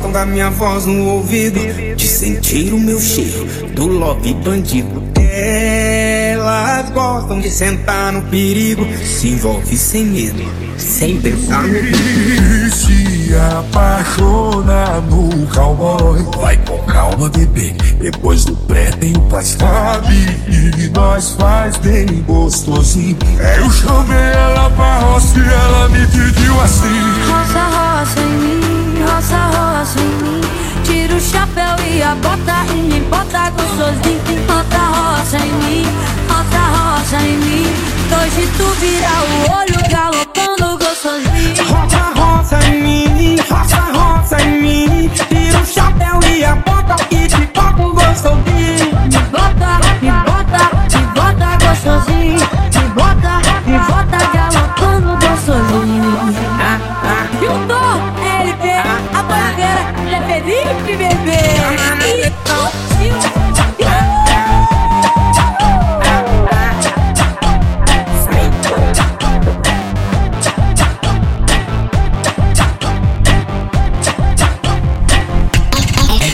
gostam da minha voz no ouvido, de sentir o meu cheiro do love bandido. Elas gostam de sentar no perigo, se envolve sem medo, sem pensar no E se apaixona no cowboy Vai com calma, bebê. Depois do pré tem o paz. Sabe que nós faz bem gostosinho. Eu chamei ela pra roça e ela me pediu assim Tira o chapéu e a bota e me bota gostosinho Roça, roça em mim, Felipe, bebê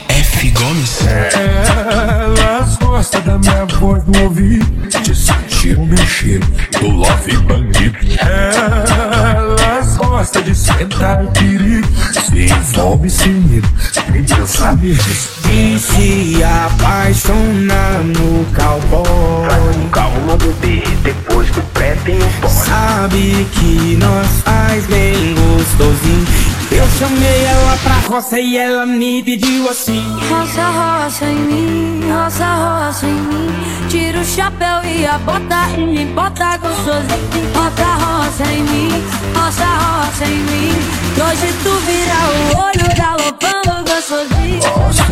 F Gomes. Elas gostam da minha voz no ouvido De sentir o meu cheiro do love bandido Elas gostam de sentar perigo Se envolve sem medo Nem pensar nisso E se apaixona no cowboy. Calma, bebê, depois do pré tem o pó. Sabe que nós faz bem gostosinho. Eu chamei ela pra roça e ela me pediu assim. Roça, roça em mim, roça, roça em mim Tira o chapéu e a bota e me bota gostosinho Roça, roça em mim, roça, roça em mim. Hoje tu vira o olho galopando gostosinho. Roça,